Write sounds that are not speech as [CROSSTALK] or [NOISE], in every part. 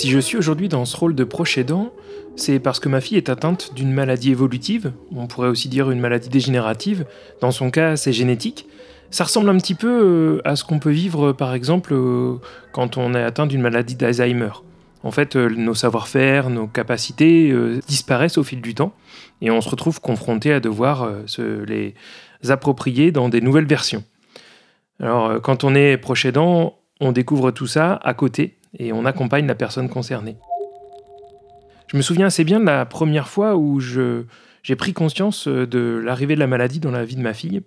Si je suis aujourd'hui dans ce rôle de proche c'est parce que ma fille est atteinte d'une maladie évolutive, on pourrait aussi dire une maladie dégénérative, dans son cas c'est génétique. Ça ressemble un petit peu euh, à ce qu'on peut vivre par exemple euh, quand on est atteint d'une maladie d'Alzheimer. En fait, euh, nos savoir-faire, nos capacités disparaissent au fil du temps et on se retrouve confronté à devoir se les approprier dans des nouvelles versions. Alors, quand on est proche on découvre tout ça à côté et on accompagne la personne concernée. Je me souviens assez bien de la première fois où j'ai pris conscience de l'arrivée de la maladie dans la vie de ma fille.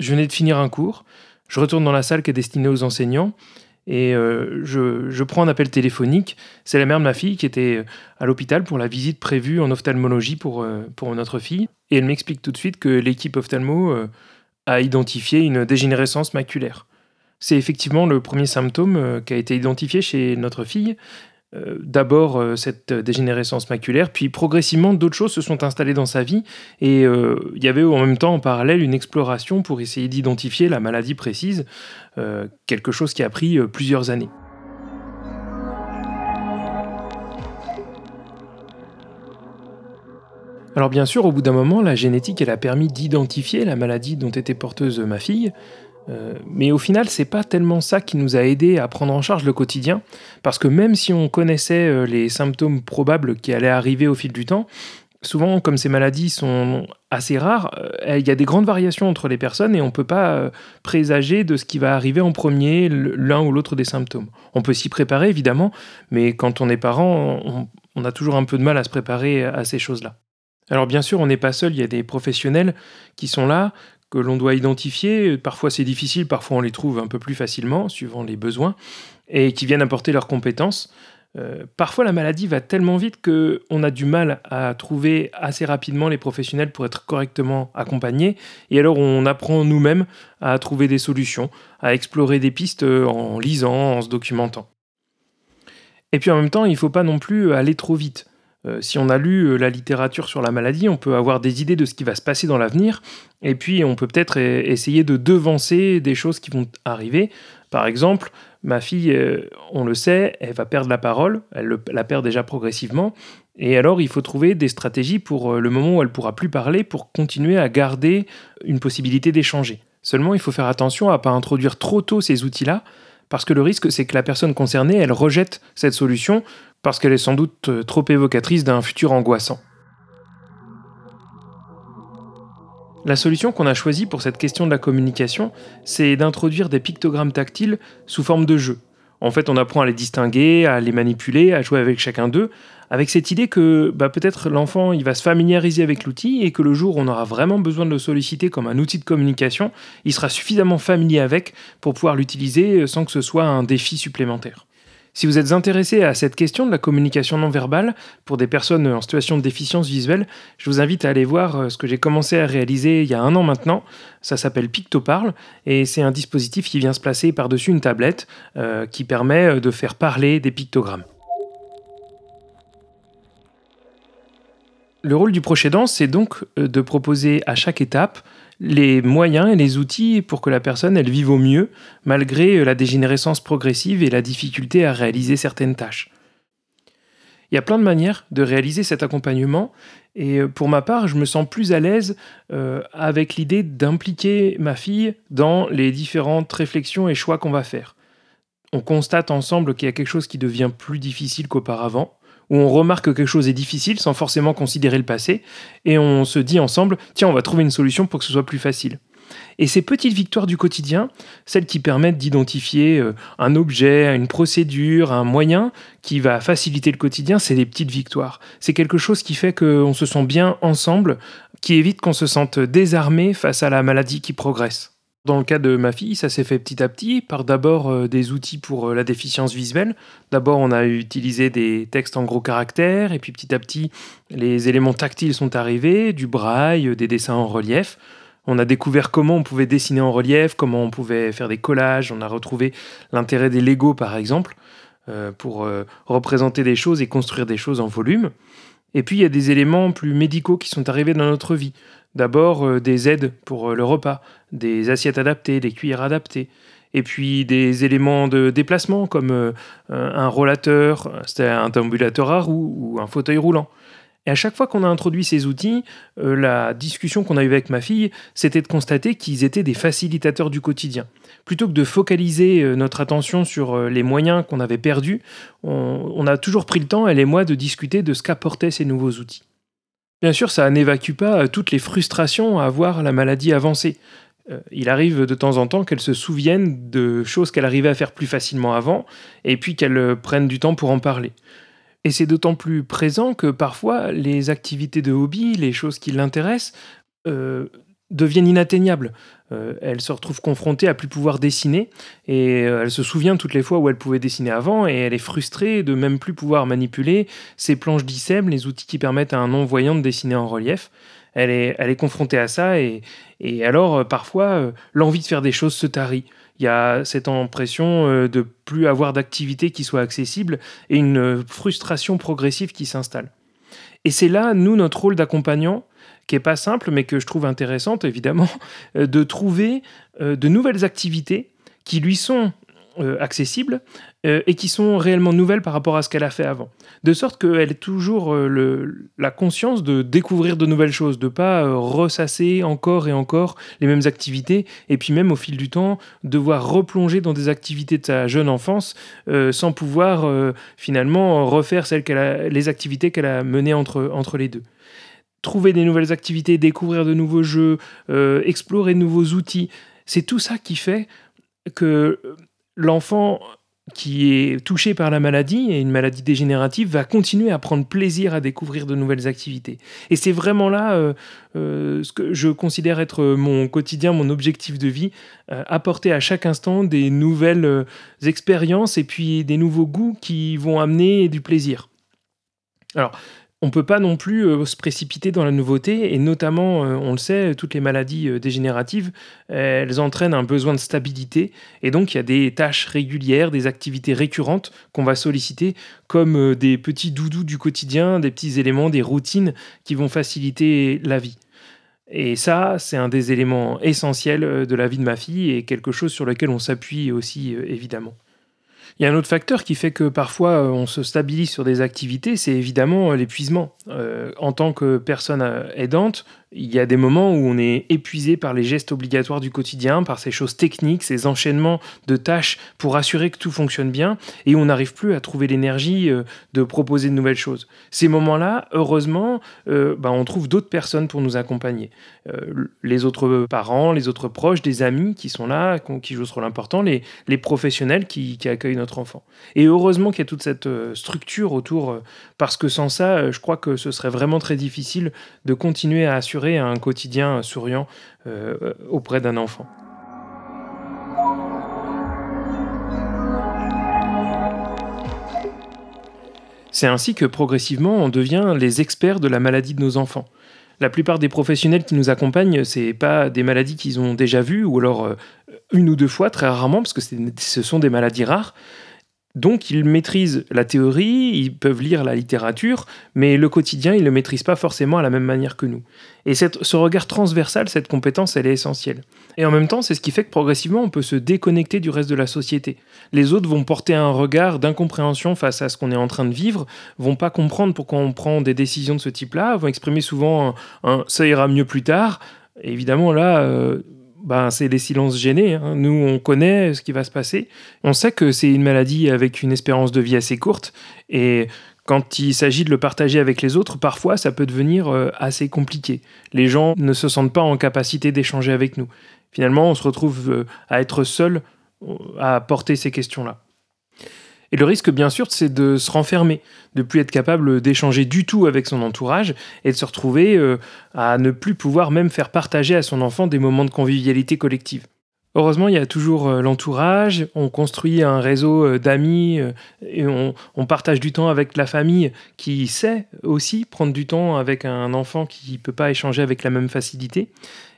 Je venais de finir un cours, je retourne dans la salle qui est destinée aux enseignants et euh, je, prends un appel téléphonique. C'est la mère de ma fille qui était à l'hôpital pour la visite prévue en ophtalmologie pour, euh, pour notre fille. Et elle m'explique tout de suite que l'équipe ophtalmo euh, a identifié une dégénérescence maculaire. C'est effectivement le premier symptôme euh, qui a été identifié chez notre fille. Euh, d'abord euh, cette dégénérescence maculaire, puis progressivement d'autres choses se sont installées dans sa vie et il y avait en même temps en parallèle une exploration pour essayer d'identifier la maladie précise, quelque chose qui a pris plusieurs années. Alors bien sûr, au bout d'un moment, la génétique, a permis d'identifier la maladie dont était porteuse ma fille, euh, mais au final, c'est pas tellement ça qui nous a aidé à prendre en charge le quotidien, parce que même si on connaissait euh, les symptômes probables qui allaient arriver au fil du temps, souvent, comme ces maladies sont assez rares, euh, il y a des grandes variations entre les personnes et on ne peut pas présager de ce qui va arriver en premier, l'un ou l'autre des symptômes. On peut s'y préparer, évidemment, mais quand on est parent, on, on, a toujours un peu de mal à se préparer à ces choses-là. Alors bien sûr, on n'est pas seul, il y a des professionnels qui sont là, que l'on doit identifier. Parfois c'est difficile, parfois on les trouve un peu plus facilement, suivant les besoins, et qui viennent apporter leurs compétences. Euh, parfois la maladie va tellement vite qu'on a du mal à trouver assez rapidement les professionnels pour être correctement accompagnés, et alors on apprend nous-mêmes à trouver des solutions, à explorer des pistes en lisant, en se documentant. Et puis en même temps, il ne faut pas non plus aller trop vite. Euh, si on a lu euh, la littérature sur la maladie, on peut avoir des idées de ce qui va se passer dans l'avenir, et puis on peut peut-être e-, essayer de devancer des choses qui vont arriver. Par exemple, ma fille, euh, on le sait, elle va perdre la parole, elle la perd déjà progressivement, et alors il faut trouver des stratégies pour le moment où elle pourra plus parler, pour continuer à garder une possibilité d'échanger. Seulement, il faut faire attention à ne pas introduire trop tôt ces outils-là, parce que le risque, c'est que la personne concernée, elle rejette cette solution parce qu'elle est sans doute euh, trop évocatrice d'un futur angoissant. La solution qu'on a choisie pour cette question de la communication, c'est d'introduire des pictogrammes tactiles sous forme de jeu. En fait, on apprend à les distinguer, à les manipuler, à jouer avec chacun d'eux, avec cette idée que bah, peut-être l'enfant il va se familiariser avec l'outil et que le jour où on aura vraiment besoin de le solliciter comme un outil de communication, il sera suffisamment familier avec pour pouvoir l'utiliser sans que ce soit un défi supplémentaire. Si vous êtes intéressé à cette question de la communication non verbale pour des personnes en situation de déficience visuelle, je vous invite à aller voir euh, ce que j'ai commencé à réaliser il y a un an maintenant. Ça s'appelle PictoParle et c'est un dispositif qui vient se placer par-dessus une tablette euh, qui permet euh, de faire parler des pictogrammes. Le rôle du proche c'est donc de proposer à chaque étape les moyens et les outils pour que la personne elle vive au mieux malgré euh, la dégénérescence progressive et la difficulté à réaliser certaines tâches. Il y a plein de manières de réaliser cet accompagnement et euh, pour ma part, je me sens plus à l'aise euh, avec l'idée d'impliquer ma fille dans les différentes réflexions et choix qu'on va faire. On constate ensemble qu'il y a quelque chose qui devient plus difficile qu'auparavant où on remarque que quelque chose est difficile sans forcément considérer le passé, et on se dit ensemble, tiens, on va trouver une solution pour que ce soit plus facile. Et ces petites victoires du quotidien, celles qui permettent d'identifier euh, un objet, une procédure, un moyen qui va faciliter le quotidien, c'est des petites victoires. C'est quelque chose qui fait qu'on se sent bien ensemble, qui évite qu'on se sente désarmé face à la maladie qui progresse. Dans le cas de ma fille, ça s'est fait petit à petit par d'abord euh, des outils pour euh, la déficience visuelle. D'abord, on a utilisé des textes en gros caractères, et puis petit à petit, les éléments tactiles sont arrivés, du braille, des dessins en relief. On a découvert comment on pouvait dessiner en relief, comment on pouvait faire des collages. On a retrouvé l'intérêt des Lego, par exemple, euh, pour représenter des choses et construire des choses en volume. Et puis, il y a des éléments plus médicaux qui sont arrivés dans notre vie. D'abord, euh, des aides pour euh, le repas, des assiettes adaptées, des cuillères adaptées, et puis des éléments de déplacement comme euh, un rollateur, c'était un ambulateur à roues ou un fauteuil roulant. Et à chaque fois qu'on a introduit ces outils, la discussion qu'on a eue avec ma fille, c'était de constater qu'ils étaient des facilitateurs du quotidien. Plutôt que de focaliser notre attention sur les moyens qu'on avait perdus, on a toujours pris le temps, elle et moi, de discuter de ce qu'apportaient ces nouveaux outils. Bien sûr, ça n'évacue pas euh, toutes les frustrations à voir la maladie avancer. Euh, il arrive de temps en temps qu'elle se souvienne de choses qu'elle arrivait à faire plus facilement avant, et puis qu'elle euh, prenne du temps pour en parler. Et c'est d'autant plus présent que parfois les activités de hobby, les choses qui l'intéressent, deviennent inatteignables. Euh, elle se retrouve confrontée à plus pouvoir dessiner et euh, elle se souvient toutes les fois où elle pouvait dessiner avant et elle est frustrée de même plus pouvoir manipuler ses planches d'ICEM, les outils qui permettent à un non-voyant de dessiner en relief. Elle est, confrontée à ça et, alors euh, parfois l'envie de faire des choses se tarit. Il y a cette impression de plus avoir d'activité qui soit accessible et une frustration progressive qui s'installe. Et c'est là, nous, notre rôle d'accompagnant, qui est pas simple, mais que je trouve intéressante, évidemment, [LAUGHS] euh, de trouver euh, de nouvelles activités qui lui sont euh, accessibles et qui sont réellement nouvelles par rapport à ce qu'elle a fait avant. De sorte qu'elle ait toujours le, la conscience de découvrir de nouvelles choses, de pas ressasser encore et encore les mêmes activités, et puis même au fil du temps, devoir replonger dans des activités de sa jeune enfance sans pouvoir finalement refaire celles les activités qu'elle a menées entre, entre les deux trouver des nouvelles activités, découvrir de nouveaux jeux, euh, explorer de nouveaux outils. C'est tout ça qui fait que l'enfant qui est touché par la maladie, et une maladie dégénérative, va continuer à prendre plaisir à découvrir de nouvelles activités. Et c'est vraiment là euh, euh, ce que je considère être mon quotidien, mon objectif de vie, apporter à chaque instant des nouvelles expériences et puis des nouveaux goûts qui vont amener du plaisir. Alors, on ne peut pas non plus euh, se précipiter dans la nouveauté, et notamment, euh, on le sait, toutes les maladies euh, dégénératives, elles entraînent un besoin de stabilité, et donc il y a des tâches régulières, des activités récurrentes qu'on va solliciter, comme des petits doudous du quotidien, des petits éléments, des routines qui vont faciliter la vie. Et ça, c'est un des éléments essentiels de la vie de ma fille, et quelque chose sur lequel on s'appuie aussi, évidemment. Il y a un autre facteur qui fait que parfois euh, on se stabilise sur des activités, c'est évidemment euh, l'épuisement. Euh, en tant que personne aidante, il y a des moments où on est épuisé par les gestes obligatoires du quotidien, par ces choses techniques, ces enchaînements de tâches pour assurer que tout fonctionne bien, et on n'arrive plus à trouver l'énergie de proposer de nouvelles choses. Ces moments-là, heureusement, bah, on trouve d'autres personnes pour nous accompagner. les autres parents, les autres proches, des amis qui sont là, qui jouent ce rôle important, les, professionnels qui, accueillent notre enfant. Et heureusement qu'il y a toute cette euh, structure autour, euh, parce que sans ça, euh, je crois que ce serait vraiment très difficile de continuer à assurer un quotidien souriant auprès d'un enfant. C'est ainsi que progressivement on devient les experts de la maladie de nos enfants. La plupart des professionnels qui nous accompagnent, c'est pas des maladies qu'ils ont déjà vues ou alors une ou deux fois, très rarement, parce que ce sont des maladies rares. Donc ils maîtrisent la théorie, ils peuvent lire la littérature, mais le quotidien, ils ne le maîtrisent pas forcément à la même manière que nous. Et ce regard transversal, cette compétence, elle est essentielle. Et en même temps, c'est ce qui fait que progressivement, on peut se déconnecter du reste de la société. Les autres vont porter un regard d'incompréhension face à ce qu'on est en train de vivre, vont pas comprendre pourquoi on prend des décisions de ce type-là, vont exprimer souvent un, ça ira mieux plus tard ». évidemment, là... Euh, ben, c'est les silences gênés. Hein. Nous, on connaît ce qui va se passer. On sait que c'est une maladie avec une espérance de vie assez courte. Et quand il s'agit de le partager avec les autres, parfois, ça peut devenir euh, assez compliqué. Les gens ne se sentent pas en capacité d'échanger avec nous. Finalement, on se retrouve euh, à être seul euh, à porter ces questions-là. Et le risque, bien sûr, c'est de se renfermer, de plus être capable d'échanger du tout avec son entourage et de se retrouver euh, à ne plus pouvoir même faire partager à son enfant des moments de convivialité collective. Heureusement, il y a toujours euh, l'entourage, on construit un réseau euh, d'amis et on, partage du temps avec la famille qui sait aussi prendre du temps avec un enfant qui ne peut pas échanger avec la même facilité.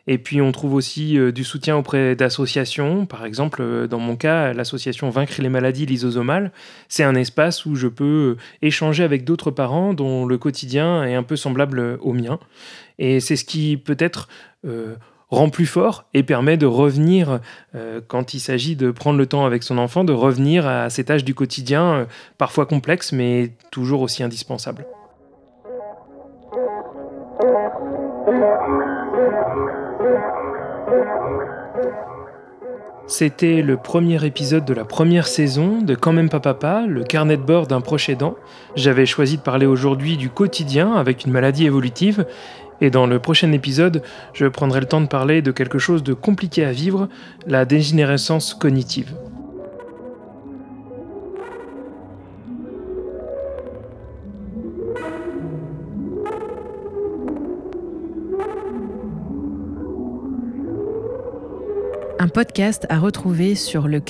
Et puis on trouve aussi du soutien auprès d'associations. Par exemple, dans mon cas, l'association Vaincre les maladies lysosomales, c'est un espace où je peux échanger avec d'autres parents dont le quotidien est un peu semblable au mien. Et c'est ce qui peut-être rend plus fort et permet de revenir, euh, quand il s'agit de prendre le temps avec son enfant, de revenir à ces tâches du quotidien, euh, parfois complexes, mais toujours aussi indispensables. C'était le premier épisode de la première saison de Quand même pas papa, le carnet de bord d'un proche aidant. J'avais choisi de parler aujourd'hui du quotidien avec une maladie évolutive et dans le prochain épisode, je prendrai le temps de parler de quelque chose de compliqué à vivre, la dégénérescence cognitive. Un podcast à retrouver sur le.